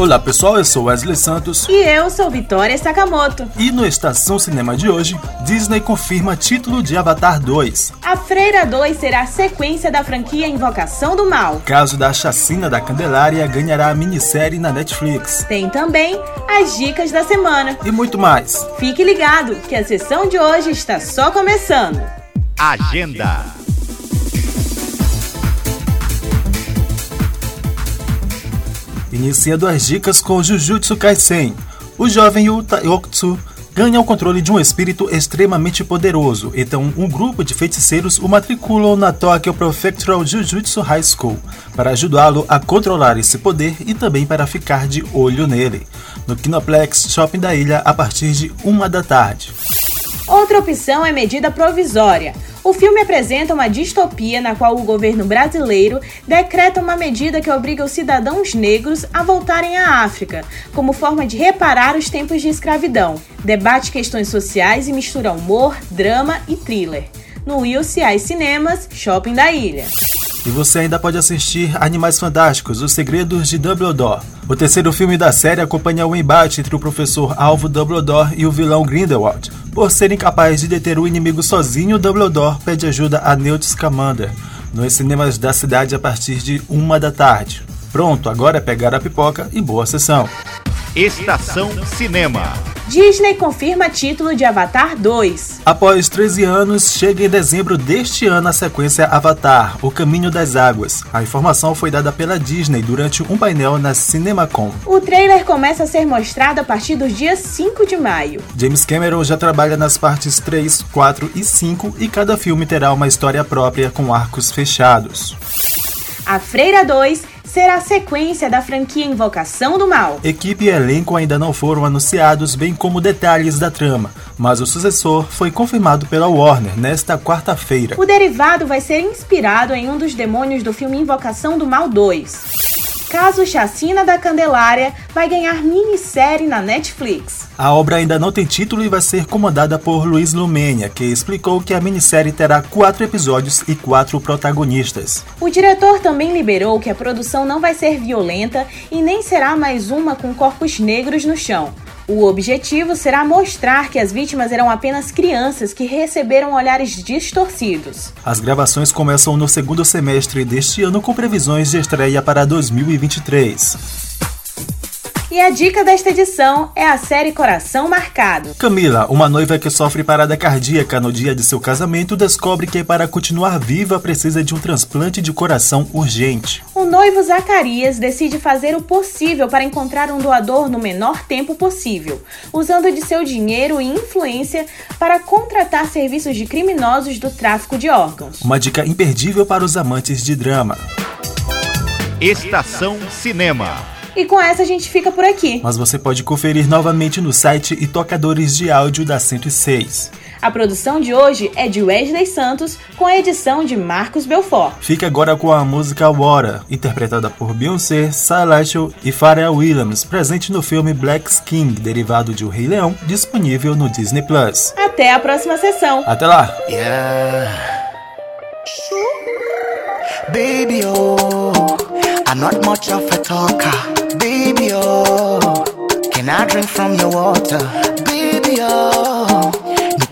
Olá pessoal, eu sou Wesley Santos E eu sou Vitória Sakamoto. e no Estação Cinema de hoje, Disney confirma título de Avatar 2. A Freira 2 será a sequência da franquia Invocação do Mal. Caso da chacina da Candelária ganhará a minissérie na Netflix. Tem também as dicas da semana. E muito mais. Fique ligado que a sessão de hoje está só começando. Agenda. Iniciando as dicas com Jujutsu Kaisen. O jovem Yuta Yokutsu ganha o controle de um espírito extremamente poderoso, então um grupo de feiticeiros o matriculam na Tokyo Prefectural Jujutsu High School para ajudá-lo a controlar esse poder e também para ficar de olho nele. No Kinoplex Shopping da ilha a partir de uma da tarde. Outra opção é medida provisória. O filme apresenta uma distopia na qual o governo brasileiro decreta uma medida que obriga os cidadãos negros a voltarem à África, como forma de reparar os tempos de escravidão. Debate questões sociais e mistura humor, drama e thriller. No UCI Cinemas, Shopping da Ilha. E você ainda pode assistir Animais Fantásticos, Os Segredos de Dumbledore. O terceiro filme da série acompanha o embate entre o professor Alvo Dumbledore e o vilão Grindelwald. Por ser incapaz de deter o inimigo sozinho, Dumbledore pede ajuda a Newt Scamander, nos cinemas da cidade a partir de uma da tarde. Pronto, agora é pegar a pipoca e boa sessão. Estação Cinema. Disney confirma título de Avatar 2. Após 13 anos, chega em dezembro deste ano a sequência Avatar, O Caminho das Águas. A informação foi dada pela Disney durante um painel na CinemaCon. O trailer começa a ser mostrado a partir do dia 5 de maio. James Cameron já trabalha nas partes 3, 4 e 5 e cada filme terá uma história própria com arcos fechados. A Freira 2 será a sequência da franquia Invocação do Mal. Equipe e elenco ainda não foram anunciados, bem como detalhes da trama, mas o sucessor foi confirmado pela Warner nesta quarta-feira. O derivado vai ser inspirado em um dos demônios do filme Invocação do Mal 2. Caso Chacina da Candelária vai ganhar minissérie na Netflix. A obra ainda não tem título e vai ser comandada por Luiz Lumenia, que explicou que a minissérie terá quatro episódios e quatro protagonistas. O diretor também liberou que a produção não vai ser violenta e nem será mais uma com corpos negros no chão. O objetivo será mostrar que as vítimas eram apenas crianças que receberam olhares distorcidos. As gravações começam no segundo semestre deste ano com previsões de estreia para 2023. E a dica desta edição é a série Coração Marcado. Camila, uma noiva que sofre parada cardíaca no dia de seu casamento, descobre que para continuar viva precisa de um transplante de coração urgente. O noivo Zacarias decide fazer o possível para encontrar um doador no menor tempo possível, usando de seu dinheiro e influência para contratar serviços de criminosos do tráfico de órgãos. Uma dica imperdível para os amantes de drama. Estação Cinema. E com essa a gente fica por aqui. Mas você pode conferir novamente no site e tocadores de áudio da 106. A produção de hoje é de Wesley Santos, com a edição de Marcos Belfort. Fique agora com a música Water, interpretada por Beyoncé, Salachel e Pharrell Williams, presente no filme Black King, derivado de O Rei Leão, disponível no Disney Plus. Até a próxima sessão. Até lá! Yeah. Baby, oh, I'm not much of a talker. Baby, oh, can I drink from your water? Baby, oh,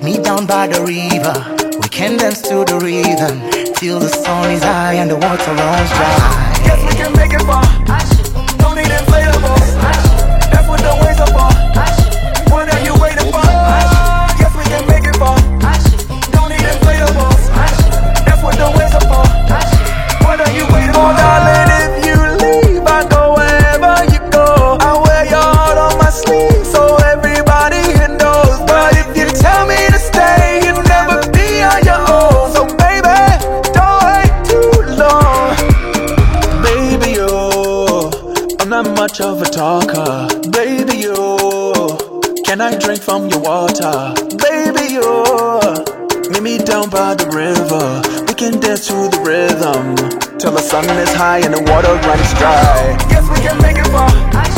meet me down by the river. We can dance to the rhythm till the sun is high and the water runs dry. Guess we can make it far. not much of a talker. Baby, you. Can I drink from your water? Baby, you. Meet me down by the river. We can dance to the rhythm. Till the sun is high and the water runs dry. Yes, we can make it far.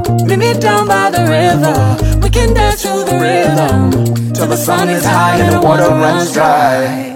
meet me down by the river. We can dance to the rhythm till the sun is high and the water runs dry.